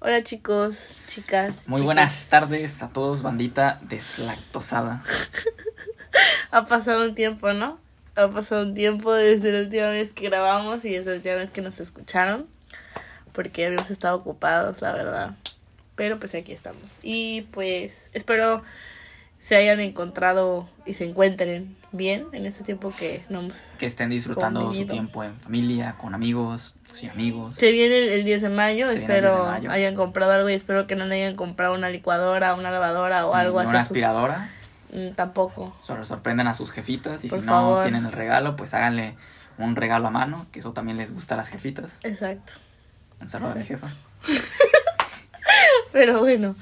Hola chicos, chicas. Muy buenas tardes a todos, bandita deslactosada. Ha pasado un tiempo, ¿no? Ha pasado un tiempo desde la última vez que grabamos y desde la última vez que nos escucharon. Porque habíamos estado ocupados, la verdad. Pero pues aquí estamos. Y pues espero se hayan encontrado y se encuentren bien en este tiempo que no hemos... Que estén disfrutando Convivido. su tiempo en familia, con amigos, sin amigos. Se viene el, el 10 de mayo, Se espero 10 de mayo. hayan comprado algo y espero que no le hayan comprado una licuadora, una lavadora o algo así. Una sus- aspiradora. Mm, Tampoco. Solo sorprenden a sus jefitas y Por si no favor. tienen el regalo, pues háganle un regalo a mano, que eso también les gusta a las jefitas. Exacto. Un saludo a mi jefa. Pero bueno.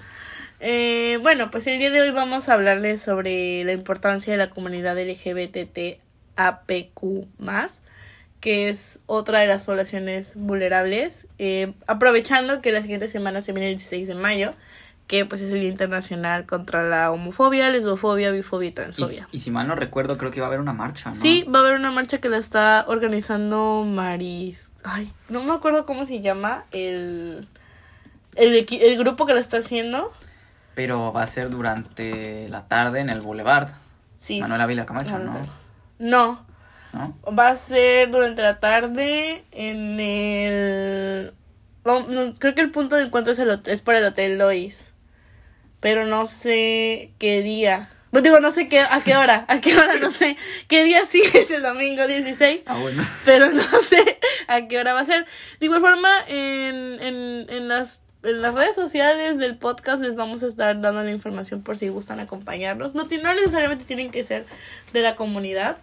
Eh, bueno, pues el día de hoy vamos a hablarles sobre la importancia de la comunidad LGBTAPQ que es otra de las poblaciones vulnerables. Eh, aprovechando que la siguiente semana se viene el 16 de mayo, que pues es el Día Internacional contra la homofobia, lesbofobia, bifobia y transfobia. y si mal no recuerdo, creo que va a haber una marcha, ¿no? Sí, va a haber una marcha que la está organizando Maris. Ay, no me acuerdo cómo se llama el, el, el grupo que la está haciendo. Pero va a ser durante la tarde en el Boulevard. Sí. Manuel Ávila Camacho, ¿no? No, ¿No? va a ser durante la tarde en el... no, no, creo que el punto de encuentro es, el hot- es por el Hotel Lois. Pero no sé qué día. Pues digo, no sé qué, a qué hora. A qué hora, no sé. ¿Qué día sí es el domingo 16? Ah, bueno. pero no sé a qué hora va a ser. De igual forma, en, en, en, las, en las redes sociales del podcast les vamos a estar dando la información por si gustan acompañarnos. No, no necesariamente tienen que ser de la comunidad.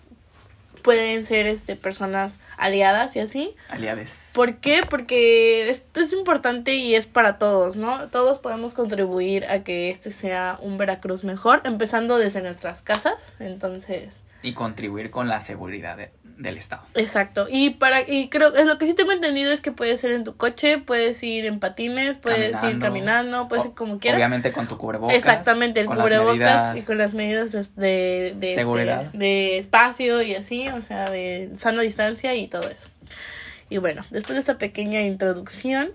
Pueden ser este personas aliadas y así. Aliades. ¿Por qué? Porque es, es importante y es para todos, ¿no? Todos podemos contribuir a que este sea un Veracruz mejor, empezando desde nuestras casas. Entonces, Y contribuir con la seguridad de- del Estado. Exacto. Y para y creo es lo que sí tengo entendido es que puedes ir en tu coche, puedes ir en patines, puedes ir Caminando. puedes O- ir como quieras. Obviamente con tu cubrebocas. Exactamente, el cubrebocas y con las medidas de, de, de, este, Seguridad. de espacio y así, o sea, de sana distancia y todo eso. Y bueno, después de esta pequeña introducción,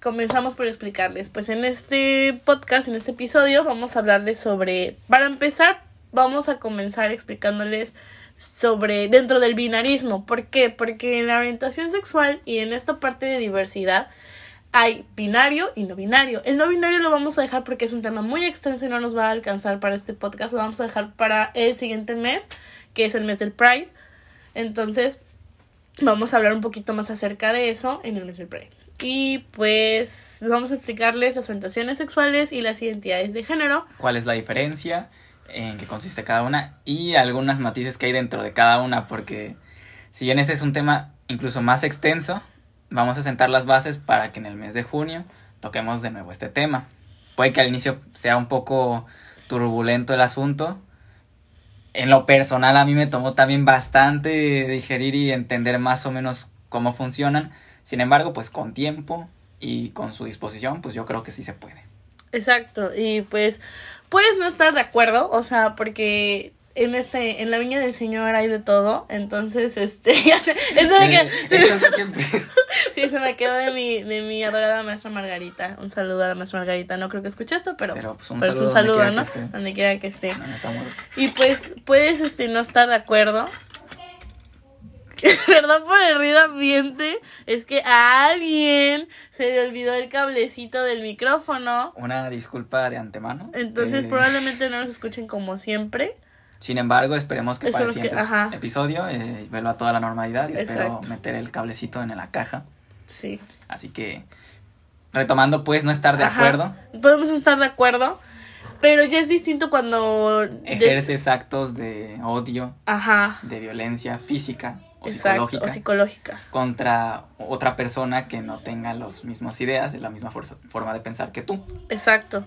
comenzamos por explicarles. Pues en este podcast, en este episodio, vamos a hablarles sobre, para empezar, vamos a comenzar explicándoles sobre dentro del binarismo. ¿Por qué? Porque en la orientación sexual y en esta parte de diversidad hay binario y no binario. El no binario lo vamos a dejar porque es un tema muy extenso y no nos va a alcanzar para este podcast. Lo vamos a dejar para el siguiente mes, que es el mes del Pride. Entonces, vamos a hablar un poquito más acerca de eso en el mes del Pride. Y pues vamos a explicarles las orientaciones sexuales y las identidades de género. cuál es la diferencia, en qué consiste cada una y algunas matices que hay dentro de cada una, porque si bien ese es un tema incluso más extenso, vamos a sentar las bases para que en el mes de junio toquemos de nuevo este tema. Puede que al inicio sea un poco turbulento el asunto. En lo personal a mí me tomó también bastante digerir y entender más o menos cómo funcionan. Sin embargo, pues con tiempo y con su disposición, pues yo creo que sí se puede. Exacto, y pues puedes no estar de acuerdo, o sea, porque en este en la viña del señor hay de todo, entonces este ya se, eso me quedó, sí, se me quedó de mi de mi adorada maestra Margarita. Un saludo a la maestra Margarita, no creo que escuche esto, pero Pero, pues, un pero es un saludo saludo, donde ¿no? quiera que esté. Donde quiera que esté. No, no muerto. Y pues puedes este no estar de acuerdo. Perdón por el ruido ambiente, es que a alguien se le olvidó el cablecito del micrófono. Una disculpa de antemano. Entonces Eh, probablemente no nos escuchen como siempre. Sin embargo, esperemos que para el Esperemos que- ajá. episodio eh, vuelva a toda la normalidad y espero meter el cablecito en la caja. Sí. Así que, retomando, pues, no estar de Ajá. acuerdo, Podemos estar de acuerdo, pero ya es distinto cuando... de- ejerces actos de odio, Ajá. de violencia física o Exacto. psicológica O psicológica. contra otra persona que no tenga las mismas ideas, la misma fuerza- forma de pensar que tú. Exacto.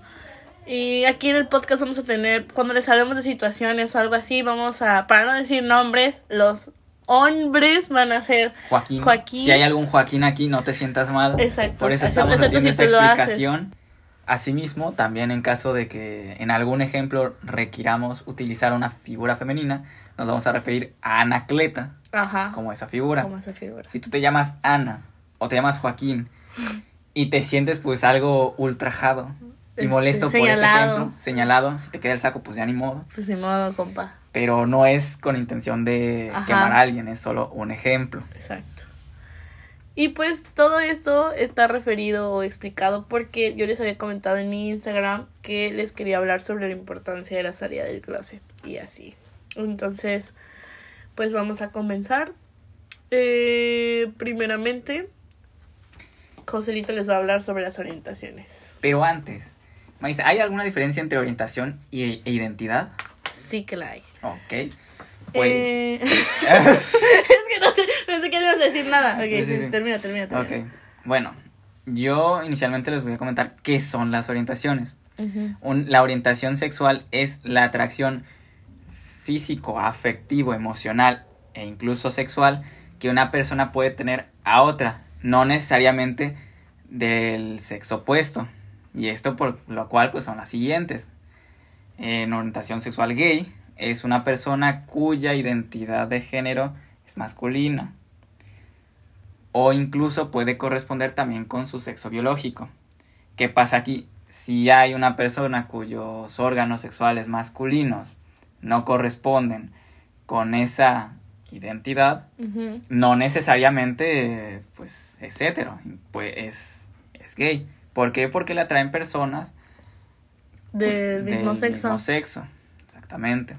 Y aquí en el podcast vamos a tener, cuando les hablemos de situaciones o algo así, vamos a, para no decir nombres, los hombres van a ser Joaquín, Joaquín. si hay algún Joaquín aquí, no te sientas mal. Exacto. Por eso estamos haciendo si esta explicación. Asimismo, también en caso de que en algún ejemplo requiramos utilizar una figura femenina, nos vamos a referir a Anacleta Ajá. como esa figura. Como esa figura. Si tú te llamas Ana o te llamas Joaquín y te sientes pues algo ultrajado y Este, molesto por ese ejemplo, señalado, si te queda el saco pues ya ni modo, Pues ni modo, compa. pero no es con intención de Ajá. quemar a alguien, es solo un ejemplo. Exacto. Y pues todo esto está referido o explicado porque yo les había comentado en mi Instagram que les quería hablar sobre la importancia de la salida del closet y así. Entonces, pues vamos a comenzar. Eh, primeramente, Joselito les va a hablar sobre las orientaciones. Pero antes, Marisa, ¿hay alguna diferencia entre orientación y, e identidad? Sí que la hay. Ok. Pues, Eh, es que no sé, no sé qué ibas a decir nada. Ok, Sí, sí, sí. termina, termina, termina. ok. Bueno, yo inicialmente les voy a comentar qué son las orientaciones. Un- la orientación sexual es la atracción físico, afectivo, emocional e incluso sexual que una persona puede tener a otra, no necesariamente del sexo opuesto. Y esto por lo cual pues son las siguientes. En orientación sexual gay es una persona cuya identidad de género es masculina o incluso puede corresponder también con su sexo biológico. ¿Qué pasa aquí? Si hay una persona cuyos órganos sexuales masculinos no corresponden con esa identidad, no necesariamente pues es hetero, pues es, es gay. ¿Por qué? Porque le atraen personas Del mismo del sexo. mismo sexo, exactamente.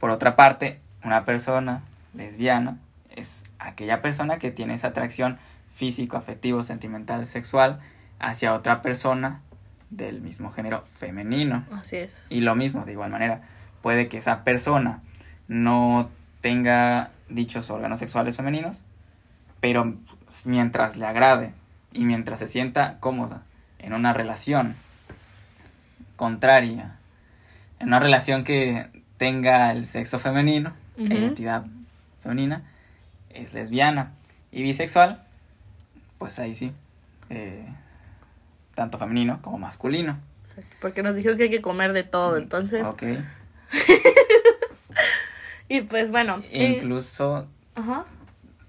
Por otra parte, una persona lesbiana es aquella persona que tiene esa atracción físico, afectivo, sentimental, sexual hacia otra persona del mismo género femenino. Así es. Y lo mismo, de igual manera, puede que esa persona no tenga dichos órganos sexuales femeninos, pero mientras le agrade y mientras se sienta cómoda en una relación contraria, en una relación que tenga el sexo femenino, la identidad femenina, es lesbiana y bisexual, pues ahí sí, eh, tanto femenino como masculino. Exacto, Porque nos dijo que hay que comer de todo, entonces. Ok. Y pues bueno. Incluso ajá.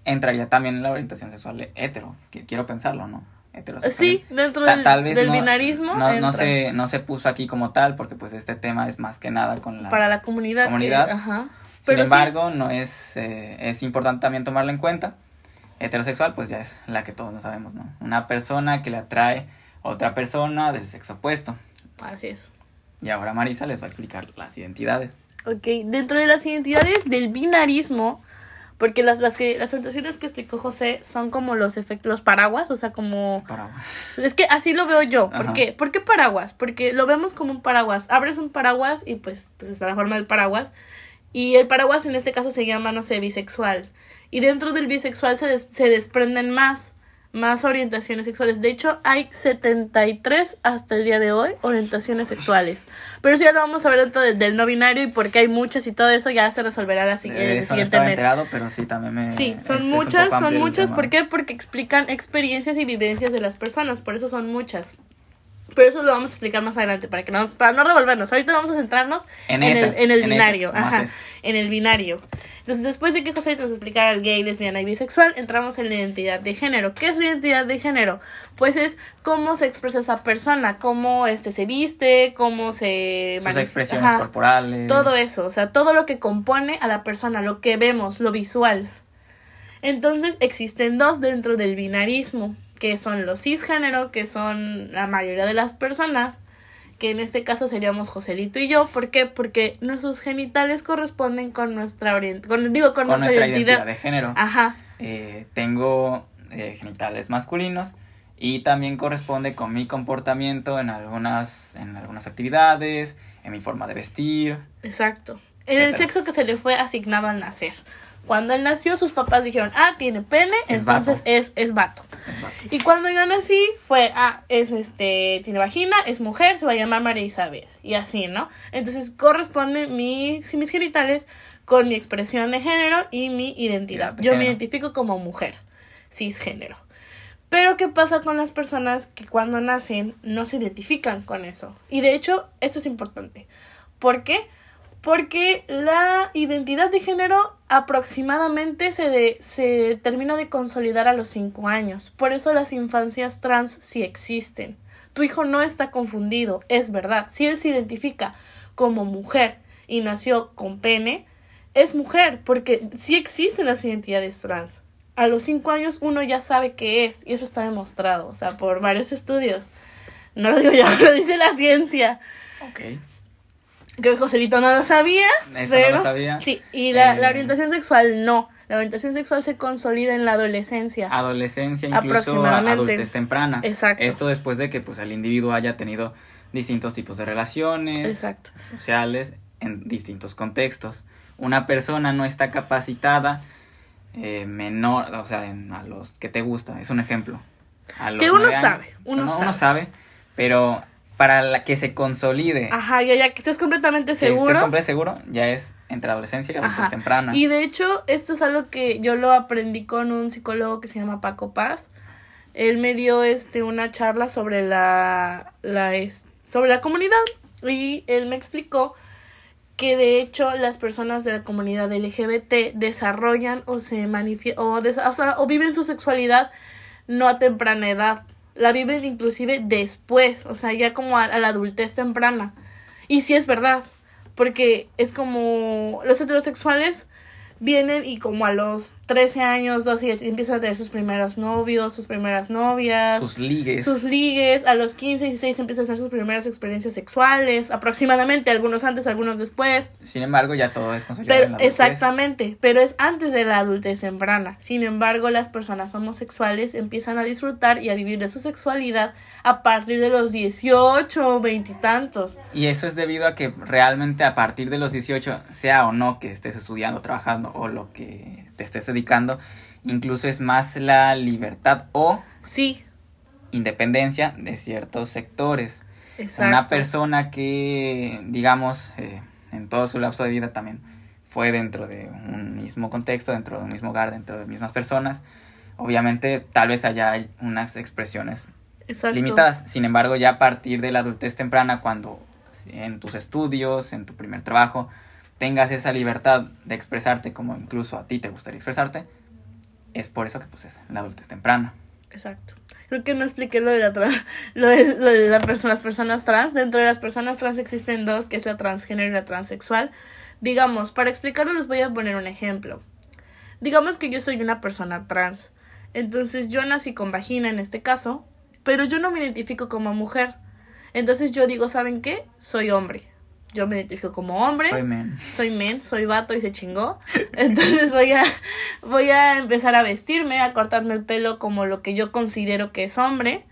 entraría también en la orientación sexual hetero, quiero pensarlo, ¿no? Heterosexual. Sí, dentro Ta- del, tal vez del no, binarismo. no, no se, no se puso aquí como tal, porque pues este tema es más que nada con la... Para la comunidad. que- comunidad. ajá. Sin Pero sí, embargo, no es, eh, es importante también tomarlo en cuenta. Heterosexual, pues ya es la que todos lo sabemos, ¿no? Una persona que le atrae otra persona del sexo opuesto. Así es. Y ahora Marisa les va a explicar las identidades. Ok, dentro de las identidades del binarismo, porque las, las que las orientaciones que explicó José son como los efectos, los paraguas, o sea, como Para... Es que así lo veo yo. ¿Por Ajá. qué? ¿Por qué paraguas? Porque lo vemos como un paraguas. Abres un paraguas y pues, pues está la forma del paraguas. Y el paraguas en este caso se llama, no sé, bisexual. Y dentro del bisexual se, des- se desprenden más, más orientaciones sexuales. De hecho, hay 73 hasta el día de hoy orientaciones sexuales. Pero eso ya lo vamos a ver dentro del, del no binario y porque hay muchas y todo eso ya se resolverá la, si- De el siguiente mes. enterado, pero sí, también me... Sí, son es muchas, son muchas. ¿Por qué? Porque explican experiencias y vivencias de las personas. Por eso son muchas. Pero eso lo vamos a explicar más adelante para que no, para no revolvernos. Ahorita vamos a centrarnos En en, esas, el, en el en binario. esas, ajá, en el binario. Entonces, después de que José nos explicara el gay, lesbiana y bisexual, entramos en la identidad de género. ¿Qué es la identidad de género? Pues es cómo se expresa esa persona, cómo este se viste, cómo se Sus expresiones ajá. corporales. Todo eso, o sea, todo lo que compone a la persona, lo que vemos, lo visual. Entonces existen dos dentro del binarismo, que son los cisgénero, que son la mayoría de las personas, que en este caso seríamos Joselito y yo. ¿Por qué? Porque nuestros genitales corresponden con nuestra orientación, digo, con, con nuestra, identidad. De género. Ajá, Eh, tengo eh, genitales masculinos y también corresponde con mi comportamiento en algunas, en algunas actividades, en mi forma de vestir. exacto. En el sexo que se le fue asignado al nacer. Cuando él nació, sus papás dijeron, ah, tiene pene, Es entonces vato. es, es vato. Es vato. Y cuando yo nací fue, ah, es este, tiene vagina, es mujer, se va a llamar María Isabel. Y así, ¿no? Entonces corresponde mi, mis genitales con mi expresión de género y mi identidad. De Yo me identifico como mujer, cisgénero. Pero ¿qué pasa con las personas que cuando nacen no se identifican con eso? Y de hecho, esto es importante. ¿Por qué? Porque la identidad de género aproximadamente se, de- se termina de consolidar a los 5 años. Por eso las infancias trans sí existen. Tu hijo no está confundido, es verdad. Si él se identifica como mujer y nació con pene, es mujer, porque sí existen las identidades trans. A los 5 años uno ya sabe qué es, y eso está demostrado, o sea, por varios estudios. No lo digo yo, lo dice la ciencia. Ok. Creo que Joselito no lo sabía. Eso no lo sabía. Sí, y la, Eh, la orientación sexual no. La orientación sexual se consolida en la adolescencia. Adolescencia, incluso adultez temprana. Exacto. Esto después de que pues el individuo haya tenido distintos tipos de relaciones Exacto. sociales en distintos contextos. Una persona no está capacitada eh, menor, o sea, en- a los que te gusta, es un ejemplo. A los Que uno años, sabe, uno no, sabe. uno sabe, pero para la que se consolide, Ajá, ya, ya que estés completamente que seguro. estés completamente seguro, ya es entre adolescencia y adultez temprana. Y de hecho, esto es algo que yo lo aprendí con un psicólogo que se llama Paco Paz. Él me dio este una charla sobre la, la es- sobre la comunidad y él me explicó que de hecho las personas de la comunidad LGBT desarrollan o se manifiestan o, des- o sea, o viven su sexualidad no a temprana edad, la viven inclusive después, o sea, ya como a, a la adultez temprana. Y sí es verdad, porque es como los heterosexuales vienen y como a los 13 años, 12 ya empiezan a tener sus primeros novios, sus primeras novias, sus ligues. sus ligues, a los 15, 16 empiezan a hacer sus primeras experiencias sexuales, aproximadamente, algunos antes, algunos después. Sin embargo, ya todo es consolidado en Pero la adultez. exactamente, pero es antes de la adultez temprana. Sin embargo, las personas homosexuales empiezan a disfrutar y a vivir de su sexualidad a partir de los 18 o veintitantos. Y eso es debido a que realmente a partir de los 18, sea o no que estés estudiando, trabajando o lo que te estés incluso es más la libertad o Sí, independencia de ciertos sectores. exacto. Una persona que, digamos, eh, en todo su lapso de vida también fue dentro de un mismo contexto, dentro de un mismo hogar, dentro de mismas personas, obviamente tal vez haya unas expresiones Exacto. limitadas. Sin embargo, ya a partir de la adultez temprana, cuando en tus estudios, en tu primer trabajo, tengas esa libertad de expresarte como incluso a ti te gustaría expresarte, es por eso que pues es la adultez temprana. Exacto. Creo que no expliqué lo de, la lo de, de las personas trans. Dentro de las personas trans existen dos, que es la transgénero y la transexual. Digamos, para explicarlo les voy a poner un ejemplo. Digamos que yo soy una persona trans. Entonces yo nací con vagina en este caso, pero yo no me identifico como mujer. Entonces yo digo, ¿saben qué? Soy hombre. Yo me identifico como hombre Soy men. soy men, soy vato y se chingó. Entonces voy a, voy a empezar a vestirme, a cortarme el pelo como lo que yo considero que es hombre.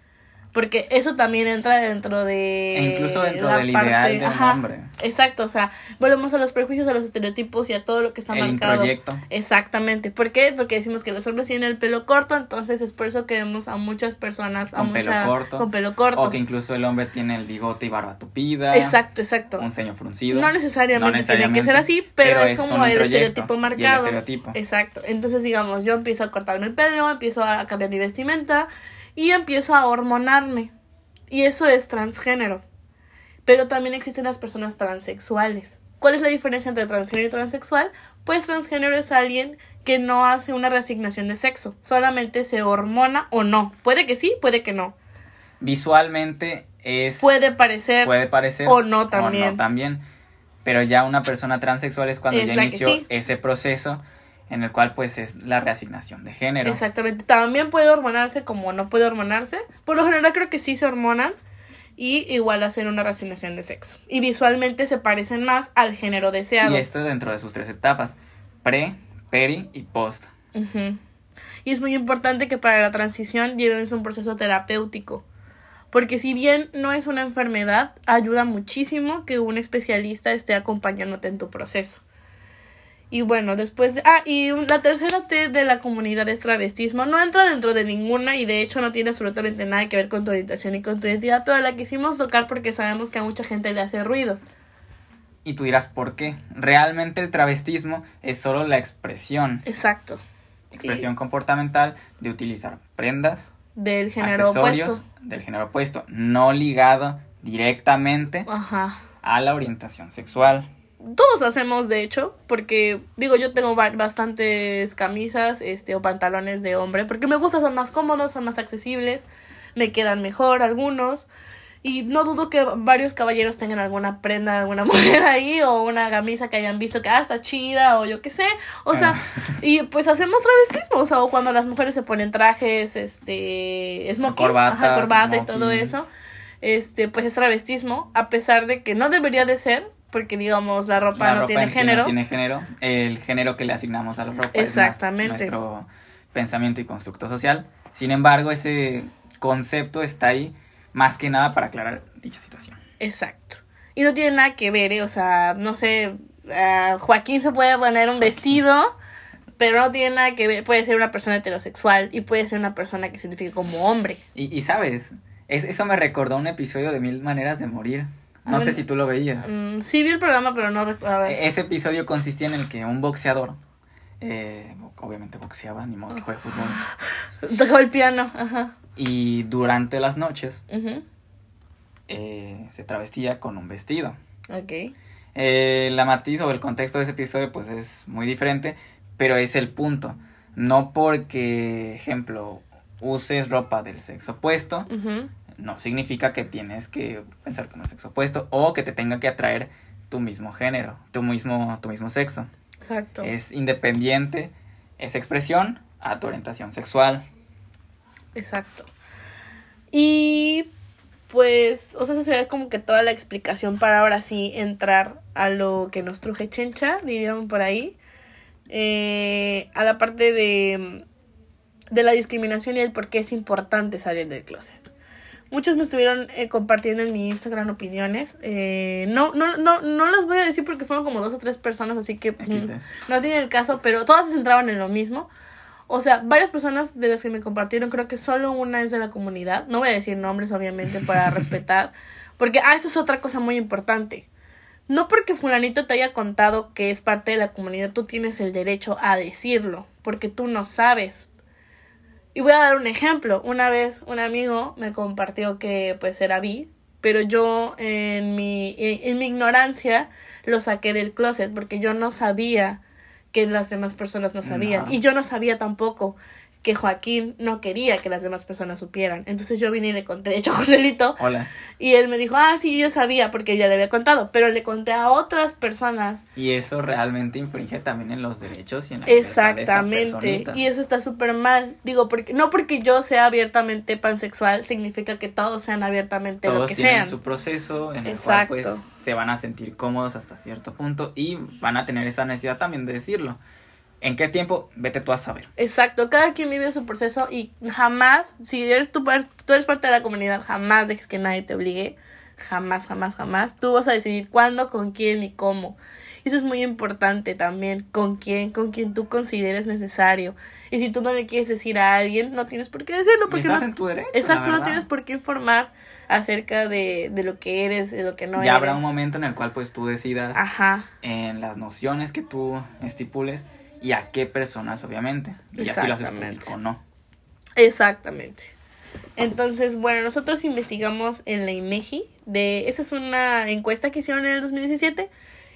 Porque eso también entra dentro de. E incluso dentro la del ideal de un ajá, hombre. Exacto, o sea, volvemos a los prejuicios, a los estereotipos y a todo lo que está El marcado. introyecto. Exactamente. ¿Por qué? Porque decimos que los hombres tienen el pelo corto, entonces es por eso que vemos a muchas personas a Con pelo mucha- corto. con pelo corto. O que incluso el hombre tiene el bigote y barba tupida. Exacto, exacto. Un ceño fruncido. No necesariamente, No tiene que ser así, pero, es un como el estereotipo y el marcado. estereotipo. Exacto. Entonces, digamos, yo empiezo a cortarme el pelo, empiezo a cambiar mi vestimenta y empiezo a hormonarme. Y eso es transgénero. Pero también existen las personas transexuales. ¿Cuál es la diferencia entre transgénero y transexual? Pues transgénero es alguien que no hace una reasignación de sexo, solamente se hormona o no. Puede que sí, puede que no. Visualmente es. Puede parecer puede parecer. o no también. O no también. Pero ya una persona transexual es cuando Es ya inició sí. ese proceso en el cual pues es la reasignación de género. Exactamente. También puede hormonarse como no puede hormonarse. Por lo general creo que sí se hormonan. Y igual hacen una reasignación de sexo. Y visualmente se parecen más al género deseado. Y esto dentro de sus tres etapas. Pre, peri y post. Y es muy importante que para la transición lleves un proceso terapéutico. Porque si bien no es una enfermedad, ayuda muchísimo que un especialista esté acompañándote en tu proceso. Y bueno, después de... Ah, y la tercera T de la comunidad es travestismo. No entra dentro de ninguna y de hecho no tiene absolutamente nada que ver con tu orientación y con tu identidad, pero la quisimos tocar porque sabemos que a mucha gente le hace ruido. Y tú dirás, ¿por qué? Realmente el travestismo es solo la expresión, Exacto. expresión comportamental de utilizar prendas, Del género accesorios opuesto. del género opuesto, no ligado directamente Ajá. a la orientación sexual. Todos hacemos de hecho, porque digo, yo tengo bastantes camisas, este, o pantalones de hombre, porque me gusta, son más cómodos, son más accesibles, me quedan mejor algunos. Y no dudo que varios caballeros tengan alguna prenda de alguna mujer ahí o una camisa que hayan visto que ah, está chida o yo qué sé. O sea, ah. y pues hacemos travestismo. O sea, o cuando las mujeres se ponen trajes, este, smoking, corbata, corbata y todo eso. Este, pues es travestismo, a pesar de que no debería de ser, porque digamos la ropa, no, tiene género. no tiene género. El género que le asignamos a la ropa Exactamente. es nuestro pensamiento y constructo social. Sin embargo, ese concepto está ahí más que nada para aclarar dicha situación. Exacto. Y no tiene nada que ver, ¿eh? o sea, no sé, Joaquín se puede poner un vestido, pero no tiene nada que ver, puede ser una persona heterosexual y puede ser una persona que se identifique como hombre. Y, y sabes, eso me recordó un episodio de Mil Maneras de Morir. No sé si tú lo veías. Mm, sí vi el programa, pero no recuerdo. E-, ese episodio consistía en el que un boxeador, eh, obviamente boxeaba, ni modo que juegue fútbol. Tocaba el piano, ajá. Y durante las noches eh, se travestía con un vestido. Ok. Eh, la matiz o el contexto de ese episodio pues es muy diferente, pero es el punto. No porque, ejemplo, uses ropa del sexo opuesto, no significa que tienes que pensar como el sexo opuesto o que te tenga que atraer tu mismo género, tu mismo, tu mismo sexo. Exacto. Es independiente esa expresión a tu orientación sexual. Exacto. Y pues, o sea, eso sería como que toda la explicación para ahora sí entrar a lo que nos truje chencha, diríamos por ahí. Eh, a la parte de, de la discriminación y el por qué es importante salir del closet. Muchos me estuvieron eh, compartiendo en mi Instagram opiniones. Eh, no, no, no, no las voy a decir porque fueron como dos o tres personas, así que mm, no tiene el caso, pero todas se centraban en lo mismo. O sea, varias personas de las que me compartieron, creo que solo una es de la comunidad. No voy a decir nombres, obviamente, para respetar. Porque, ah, eso es otra cosa muy importante. No porque fulanito te haya contado que es parte de la comunidad, tú tienes el derecho a decirlo, porque tú no sabes. Y voy a dar un ejemplo. Una vez un amigo me compartió que pues era bi, pero yo en mi, en, mi ignorancia lo saqué del closet porque yo no sabía que las demás personas no sabían. Y yo no sabía tampoco que Joaquín no quería que las demás personas supieran. Entonces yo vine y le conté, de hecho, a Joselito. Hola. Y él me dijo, ah, sí, yo sabía, porque ya le había contado, pero le conté a otras personas. Y eso realmente infringe también en los derechos y en la Exactamente. y eso está súper mal. Digo, porque no porque yo sea abiertamente pansexual, significa que todos sean abiertamente lo que tienen su proceso en el cual pues se van a sentir cómodos hasta cierto punto y van a tener esa necesidad también de decirlo. ¿En qué tiempo? Vete tú a saber. Exacto, cada quien vive su proceso y jamás, si eres tú, tú eres parte de la comunidad, jamás dejes que nadie te obligue. Jamás, jamás, jamás. Tú vas a decidir cuándo, con quién y cómo. Eso es muy importante también, con quién, con quién tú consideres necesario. Y si tú no le quieres decir a alguien, no tienes por qué decirlo. Porque estás no, en tu derecho. Exacto, no tienes por qué informar acerca de, de lo que eres, de lo que no eres. Ya habrá un momento en el cual pues tú decidas Ajá. en las nociones que tú estipules y a qué personas, obviamente. Y así lo haces público o no. Exactamente. Entonces, bueno, nosotros investigamos en la INEGI. De, esa es una encuesta que hicieron en el 2017.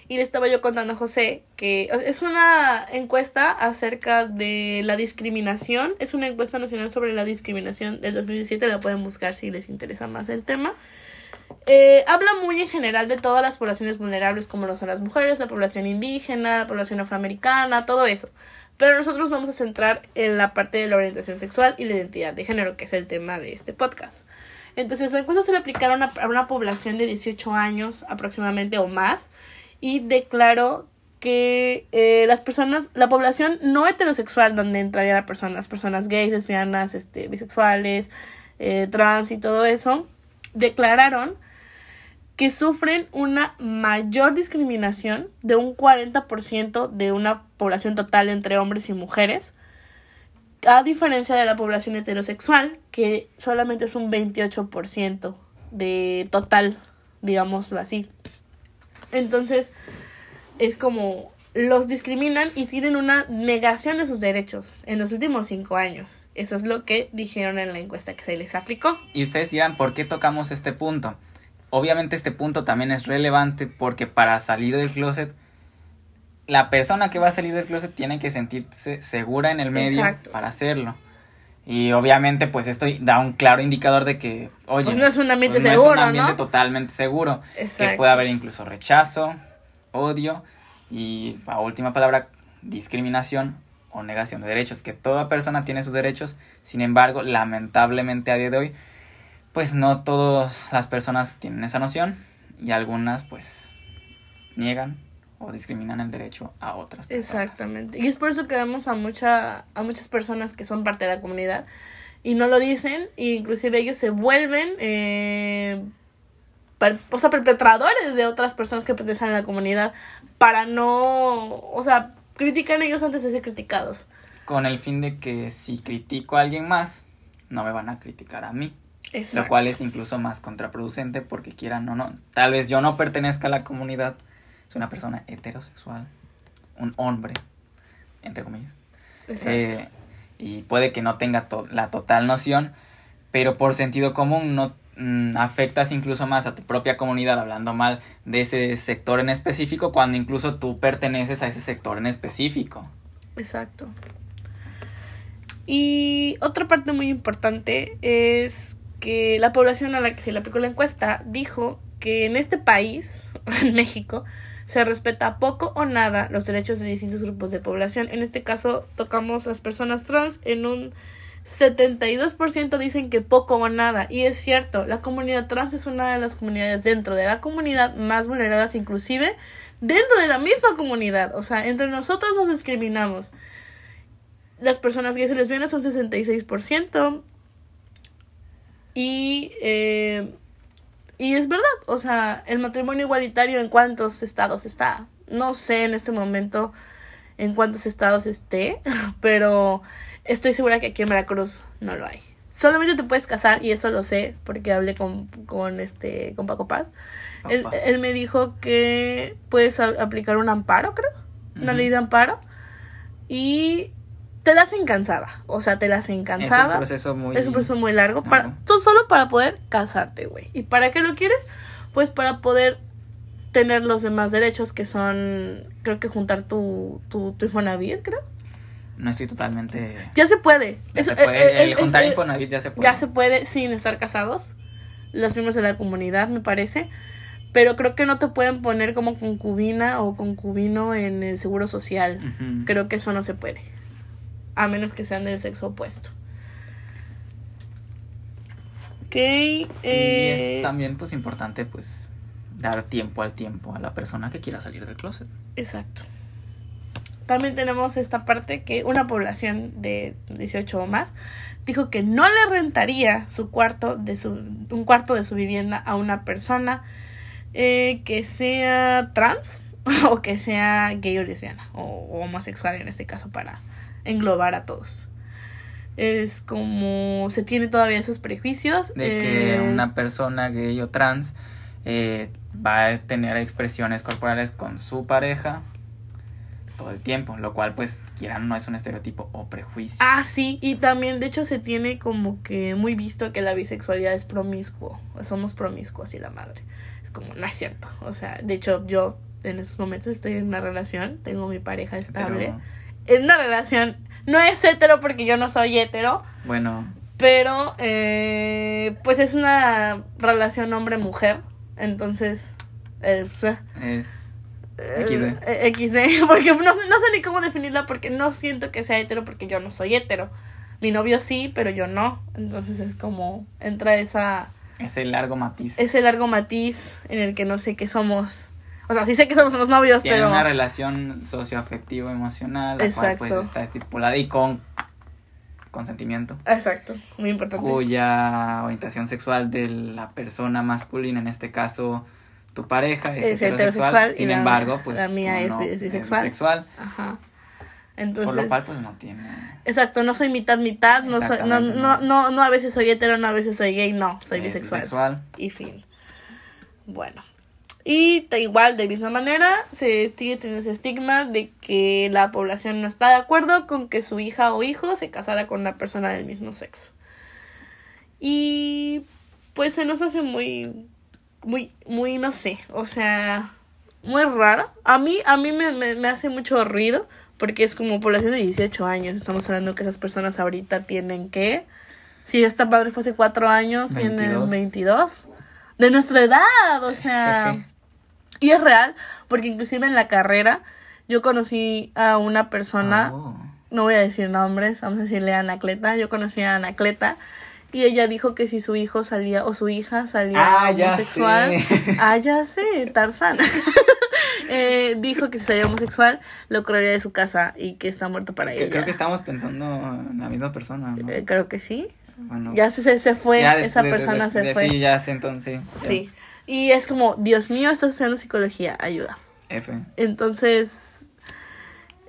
Y le estaba yo contando a José que es una encuesta acerca de la discriminación. Es una encuesta nacional sobre la discriminación del 2017. La pueden buscar si les interesa más el tema. Eh, habla muy en general de todas las poblaciones vulnerables como lo son las mujeres, la población indígena, la población afroamericana, todo eso. Pero nosotros vamos a centrar en la parte de la orientación sexual y la identidad de género, que es el tema de este podcast. Entonces, la encuesta se le aplicaron a, una población de 18 años aproximadamente o más y declaró que eh, las personas, la población no heterosexual, donde entrarían las personas, gays, lesbianas, este, bisexuales, eh, trans y todo eso, declararon que sufren una mayor discriminación de un 40% de una población total entre hombres y mujeres, a diferencia de la población heterosexual, que solamente es un 28% de total, digámoslo así. Entonces, es como los discriminan y tienen una negación de sus derechos en los últimos cinco años. Eso es lo que dijeron en la encuesta que se les aplicó. Y ustedes dirán, ¿por qué tocamos este punto? Obviamente este punto también es relevante porque para salir del closet la persona que va a salir del closet tiene que sentirse segura en el medio Exacto. para hacerlo. Y obviamente, pues esto da un claro indicador de que, oye, Pues no es un ambiente pues no seguro, es un ambiente ¿no? totalmente seguro. Que Exacto. puede haber incluso rechazo, odio y, a última palabra, discriminación o negación de derechos. Que toda persona tiene sus derechos, sin embargo, lamentablemente a día de hoy, pues no todas las personas tienen esa noción y algunas, pues, niegan o discriminan el derecho a otras personas. Exactamente. Y es por eso que vemos a mucha, a muchas personas que son parte de la comunidad y no lo dicen, e inclusive ellos se vuelven eh, o sea, perpetradores de otras personas que pertenecen a la comunidad para no, o sea, critican ellos antes de ser criticados. Con el fin de que si critico a alguien más, no me van a criticar a mí. Exacto. Lo cual es incluso más contraproducente porque quieran o no. Tal vez yo no pertenezca a la comunidad. Soy una persona heterosexual. Un hombre. Entre comillas. Exacto. Eh, y puede que no tenga to- la total noción. Pero por sentido común no mm, afectas incluso más a tu propia comunidad hablando mal de ese sector en específico cuando incluso tú perteneces a ese sector en específico. Exacto. Y otra parte muy importante es que la población a la que se le aplicó la encuesta dijo que en este país, en México, se respeta poco o nada los derechos de distintos grupos de población. En este caso, tocamos las personas trans en un 72% dicen que poco o nada. Y es cierto, la comunidad trans es una de las comunidades dentro de la comunidad más vulneradas, inclusive dentro de la misma comunidad. O sea, entre nosotros nos discriminamos. Las personas gays y lesbianas son 66%. Y, eh, y es verdad, o sea, el matrimonio igualitario en cuántos estados está. No sé en este momento en cuántos estados esté, pero estoy segura que aquí en Veracruz no lo hay. Solamente te puedes casar, y eso lo sé, porque hablé con, con este, con Paco Paz. Él, me dijo que puedes aplicar un amparo, creo. Una Ujú. ley de amparo. Y te la hacen cansada. O sea, te la hacen Es cansada. un proceso muy... Es un proceso muy largo. largo. Para, tú solo para poder casarte, güey. ¿Y para qué lo quieres? Pues para poder tener los demás derechos que son, creo que juntar tu, tu, tu Infonavit, creo. No estoy totalmente... Ya se puede. Ya se puede. eh, eh, el juntar eh, Infonavit ya se puede. Ya se puede sin estar casados. Los miembros de la comunidad, me parece. Pero creo que no te pueden poner como concubina o concubino en el seguro social. Creo que eso no se puede. A menos que sean del sexo opuesto. Ok. Y es también pues importante pues dar tiempo al tiempo a la persona que quiera salir del closet. Exacto. También tenemos esta parte que una población de 18 o más dijo que no le rentaría su cuarto de su un cuarto de su vivienda a una persona eh, que sea trans o que sea gay o lesbiana o, o homosexual en este caso para englobar a todos. Es como se tiene todavía esos prejuicios De que eh, una persona gay o trans eh, va a tener expresiones corporales con su pareja todo el tiempo, lo cual pues quieran no es un estereotipo o prejuicio. Ah, sí, y también de hecho se tiene como que muy visto que la bisexualidad es promiscuo, somos promiscuos y la madre. Es como, no es cierto. O sea, de hecho yo en estos momentos estoy en una relación, tengo mi pareja estable. Pero, En una relación, no es hetero porque yo no soy hetero, bueno, pero eh, pues es una relación hombre-mujer, entonces... Eh, pues, es eh, XD. eh, XD, porque no, sé- no sé ni cómo definirla porque no siento que sea hetero porque yo no soy hetero. Mi novio sí, pero yo no. Entonces es como entra esa ese largo matiz. ese largo matiz en el que no sé qué somos. O sea, sí sé que somos los novios, Tiene pero una relación socioafectiva emocional, la cual pues está estipulada y con consentimiento. exacto, muy importante. cuya orientación sexual de la persona masculina, en este caso tu pareja, es, Es heterosexual, sin embargo, pues la mía es no, bi- es bisexual. Ajá. Entonces, por lo cual pues no tiene exacto, no soy mitad mitad, no soy no, Exactamente, no, no. no, no a veces soy hetero, no a veces soy gay, no, soy bisexual. bisexual. y fin. Bueno. Y igual, de misma manera, se sigue teniendo ese estigma de que la población no está de acuerdo con que su hija o hijo se casara con una persona del mismo sexo. Y pues se nos hace muy, muy, muy, no sé, o sea, muy rara. A mí, a mí me, me, me hace mucho ruido porque es como población de 18 años. Estamos hablando que esas personas ahorita tienen que, si esta padre fue hace 4 años, tienen 22. 22. De nuestra edad, o sea. y es real, porque inclusive en la carrera yo conocí a una persona, Oh. no voy a decir nombres, vamos a decirle Anacleta. Yo conocí a Anacleta. Y ella dijo que si su hijo salía o su hija salía Ah, ya homosexual, sé. ah, ya sé, Tarzán. Eh, dijo que si salía homosexual lo correría de su casa y que está muerto para ella. creo que estamos pensando en la misma persona, ¿no? Eh, creo que sí. Bueno, Ya se, se, se fue, ya esa de- persona de- se fue. Sí, ya sé, entonces sí. ya. Sí. Y es como, Dios mío, estás estudiando psicología, ayuda. F. Entonces,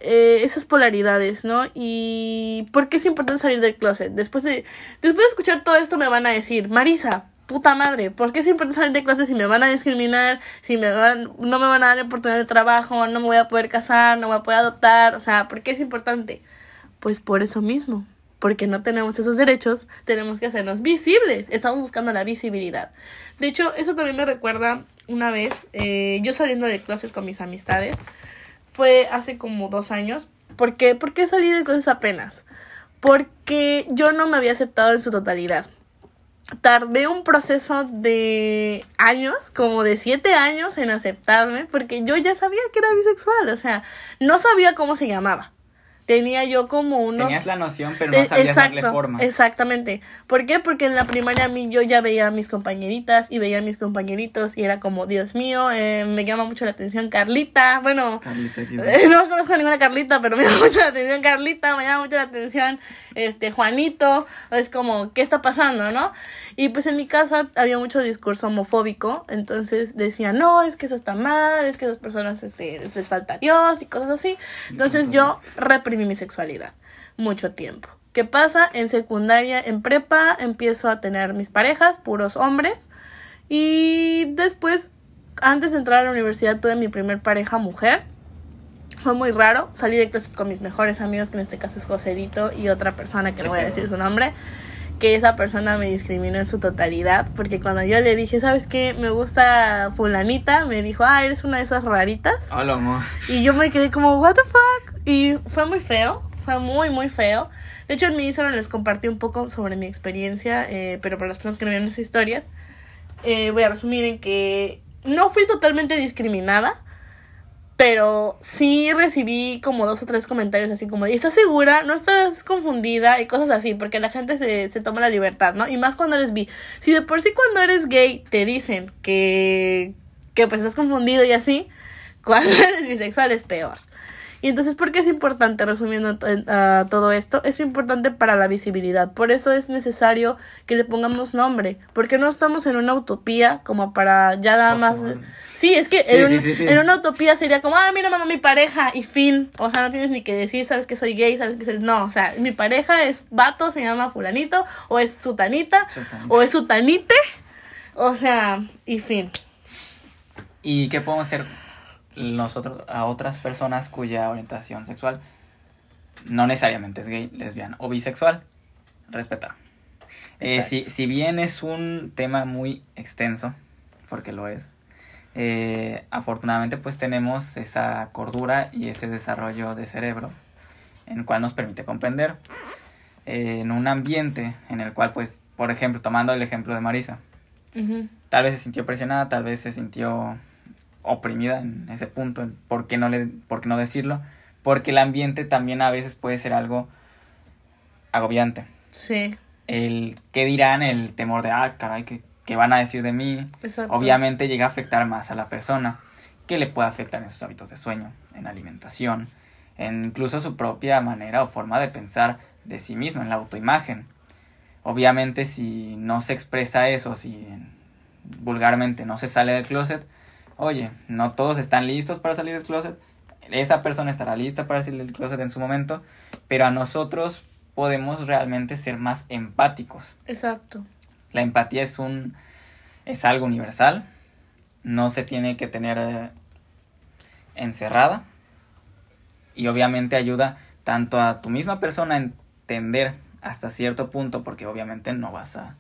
eh, esas polaridades, ¿no? Y ¿por qué es importante salir del closet? Después de, después de escuchar todo esto me van a decir, Marisa, puta madre, ¿por qué es importante salir del closet si me van a discriminar, si me van, no me van a dar oportunidad de trabajo, no me voy a poder casar, no me voy a poder adoptar? O sea, ¿por qué es importante? Pues por eso mismo. Porque no tenemos esos derechos, tenemos que hacernos visibles. Estamos buscando la visibilidad. De hecho, eso también me recuerda una vez, eh, yo saliendo del closet con mis amistades, fue hace como dos años. ¿Por qué? ¿Por qué salí del closet apenas? Porque yo no me había aceptado en su totalidad. Tardé un proceso de años, como de siete años en aceptarme, porque yo ya sabía que era bisexual, o sea, no sabía cómo se llamaba. Tenía yo como unos... Tenías la noción, pero Te- no sabías darle forma. Exactamente. ¿Por qué? Porque en la primaria a mí yo ya veía a mis compañeritas y veía a mis compañeritos y era como, Dios mío, eh, me llama mucho la atención Carlita. Bueno, Carlita, eh, no conozco a ninguna Carlita, pero me llama mucho la atención Carlita, me llama mucho la atención este Juanito. Es como, ¿qué está pasando, no? Y pues en mi casa había mucho discurso homofóbico, entonces decían, no, es que eso está mal, es que esas personas este, les falta Dios y cosas así. Entonces yo reprimí mi sexualidad mucho tiempo. ¿Qué pasa? En secundaria, en prepa, empiezo a tener mis parejas, puros hombres. Y después, antes de entrar a la universidad, tuve mi primer pareja mujer. Fue muy raro. Salí de closet con mis mejores amigos, que en este caso es Joselito, y otra persona que no voy a decir su nombre. Que esa persona me discriminó en su totalidad. Porque cuando yo le dije, ¿sabes qué? Me gusta Fulanita, me dijo, ah, eres una de esas raritas. Hola, amor. Y yo me quedé como, ¿What the fuck? Y fue muy feo, fue muy, muy feo. De hecho, en mi Instagram les compartí un poco sobre mi experiencia, eh, pero para las personas que no vieron esas historias, eh, voy a resumir en que no fui totalmente discriminada, pero sí recibí como dos o tres comentarios así como ¿estás segura? ¿No estás confundida? Y cosas así, porque la gente se, se toma la libertad, ¿no? Y más cuando eres bi. Si de por sí cuando eres gay te dicen que, que pues estás confundido y así, cuando eres bisexual es peor. Y entonces, ¿por qué es importante, resumiendo ah, todo esto? Es importante para la visibilidad. Por eso es necesario que le pongamos nombre. Porque no estamos en una utopía como para ya nada Por más... Sí, es que Sí, en, sí, un- sí, sí. en una utopía sería como, ah, mira mamá, mi pareja y fin. O sea, no tienes ni que decir, sabes que soy gay, sabes que soy... No, o sea, mi pareja es vato, se llama fulanito, o es sutanita, Sutanita. o es sutanite. O sea, y fin. ¿Y qué podemos hacer nosotros a otras personas cuya orientación sexual no necesariamente es gay, lesbiana o bisexual? Respetar. Eh, si, si bien es un tema muy extenso, porque lo es, eh, afortunadamente pues tenemos esa cordura y ese desarrollo de cerebro en el cual nos permite comprender eh, en un ambiente en el cual pues, por ejemplo, tomando el ejemplo de Marisa, Ujú. tal vez se sintió presionada, tal vez se sintió oprimida en ese punto, en ¿por qué no, le, por qué no decirlo? Porque el ambiente también a veces puede ser algo agobiante. Sí, El qué dirán, el temor de, ah, caray, ¿qué, qué van a decir de mí? exacto. Obviamente llega a afectar más a la persona, que le puede afectar en sus hábitos de sueño, en alimentación, en incluso su propia manera o forma de pensar de sí mismo, en la autoimagen. Obviamente si no se expresa eso, si vulgarmente no se sale del closet, oye, no todos están listos para salir del closet, esa persona estará lista para salir del closet en su momento, pero a nosotros podemos realmente ser más empáticos. Exacto. La empatía es un es algo universal, no se tiene que tener eh, encerrada y obviamente ayuda tanto a tu misma persona a entender hasta cierto punto porque obviamente no vas a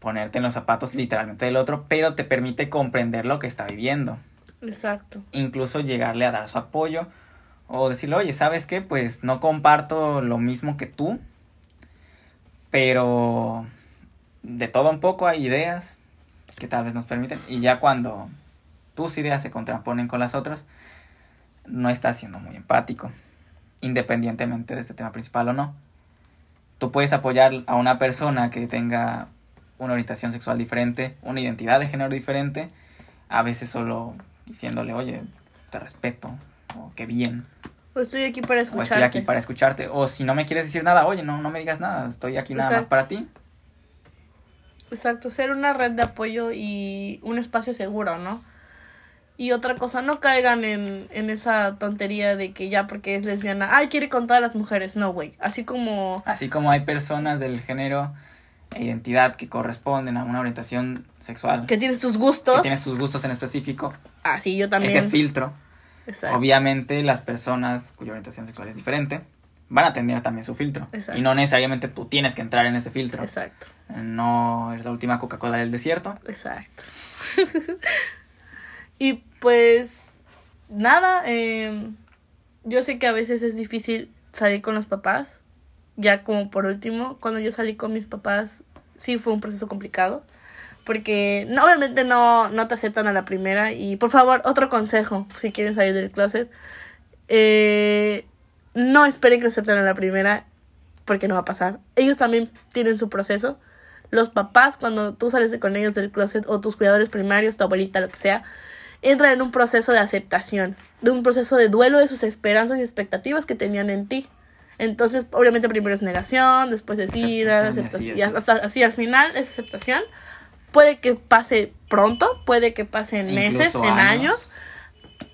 ponerte en los zapatos literalmente del otro, pero te permite comprender lo que está viviendo. Exacto. Incluso llegarle a dar su apoyo o decirle, oye, ¿sabes qué? Pues no comparto lo mismo que tú, pero de todo un poco hay ideas que tal vez nos permiten y ya cuando tus ideas se contraponen con las otras, no estás siendo muy empático, independientemente de este tema principal o no. Tú puedes apoyar a una persona que tenga una orientación sexual diferente, una identidad de género diferente, a veces solo diciéndole, oye, te respeto, o qué bien. O estoy aquí para O escucharte. estoy aquí para escucharte. O si no me quieres decir nada, oye, no, no me digas nada, estoy aquí nada más Exacto. para ti. Exacto, ser una red de apoyo y un espacio seguro, ¿no? Y otra cosa, no caigan en, en esa tontería de que ya porque es lesbiana, ay, quiere con todas las mujeres. No, güey. Así como... Así como hay personas del género identidad que corresponden a una orientación sexual, Que tienes tus gustos. que tienes tus gustos en específico, Ah, sí, yo también. ese filtro, Exacto. obviamente las personas cuya orientación sexual es diferente van a tener también su filtro. Exacto. Y no necesariamente tú tienes que entrar en ese filtro. Exacto. No eres la última Coca-Cola del desierto. Exacto. y pues nada, eh, yo sé que a veces es difícil salir con los papás. Ya como por último, cuando yo salí con mis papás, sí fue un proceso complicado. Porque no, obviamente no, no te aceptan a la primera. Y por favor, otro consejo, si quieren salir del closet. eh, no esperen que lo acepten a la primera, porque no va a pasar. Ellos también tienen su proceso. Los papás, cuando tú sales con ellos del closet, o tus cuidadores primarios, tu abuelita, lo que sea, entran en un proceso de aceptación, de un proceso de duelo de sus esperanzas y expectativas que tenían en ti. Entonces, obviamente primero es negación, después es ira, Aceptación, y hasta así al final es aceptación. Puede que pase pronto, puede que pase en meses, Incluso en años. años,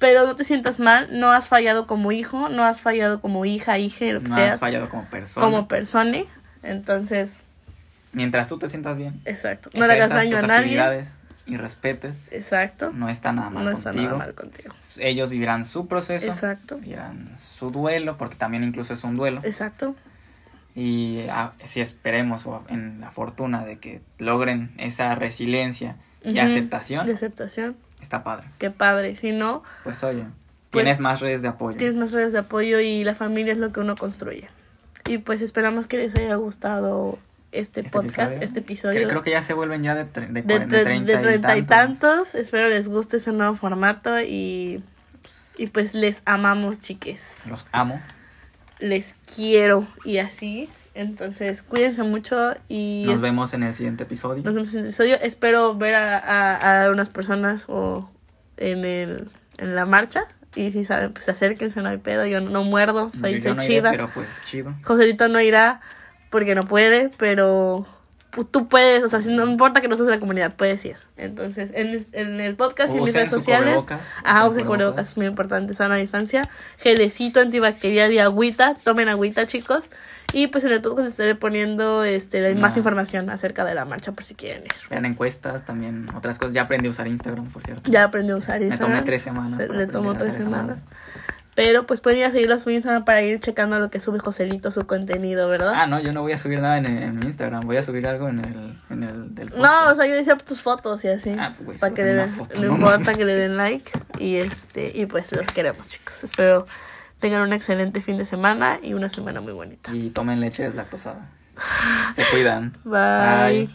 pero no te sientas mal, no has fallado como hijo, no has fallado como hija, hija, lo que No seas, has fallado como persona. como persona. Entonces, Mientras tú te sientas bien. exacto, no le hagas daño a nadie. Y respetes. Exacto. No está nada mal No está contigo. nada mal contigo. Ellos vivirán su proceso. Exacto. Vivirán su duelo, porque también incluso es un duelo. Exacto. Y ah, si esperemos o en la fortuna de que logren esa resiliencia y aceptación, De aceptación. está padre. Qué padre. Si no, Pues oye, Pues, tienes más redes de apoyo. tienes más redes de apoyo y la familia es lo que uno construye. Y pues esperamos que les haya gustado este, Este podcast, episodio. este episodio. Creo, creo que ya se vuelven ya de, de, de, cuaren- de- de 30, de treinta y tantos. tantos. Espero les guste ese nuevo formato y, y pues les amamos, chiques. Los amo. Les quiero y así. Entonces, cuídense mucho y Nos vemos en el siguiente episodio. nos vemos en el episodio. Espero ver a, a, a unas personas o en, el, en la marcha. Y si saben, pues acérquense, no hay pedo. Yo no, no muerdo, soy, Yo- iré, chida. pero pues chido. Joselito no irá porque no puede, pero tú puedes, o sea, si no importa que no seas de la comunidad, puedes ir. Entonces, en, en el podcast y en mis redes sociales, ajá, usen cubrebocas. es muy importante, sana distancia, gelecito antibacterial y agüita, tomen agüita, chicos. Y pues en el podcast les estaré poniendo este más información acerca de la marcha por si quieren ir. Vean encuestas, también otras cosas. Ya aprendí a usar Instagram, por cierto. Ya aprendí a usar Me Instagram. tomé tres semanas Se- le tomó tres esa semanas. Pero pues pueden ir a seguirlo a su Instagram para ir checando lo que sube Joselito, su contenido, ¿verdad? Ah, no, yo no voy a subir nada en, en mi Instagram. Voy a subir algo en el, en el del No, o sea, yo decía tus fotos y así. Ah, pues, para que le den, foto, no no importa que le den like. Y este, y pues los queremos, chicos. Espero tengan un excelente fin de semana y una semana muy bonita. Y tomen leche deslactosada. Se cuidan. Bye.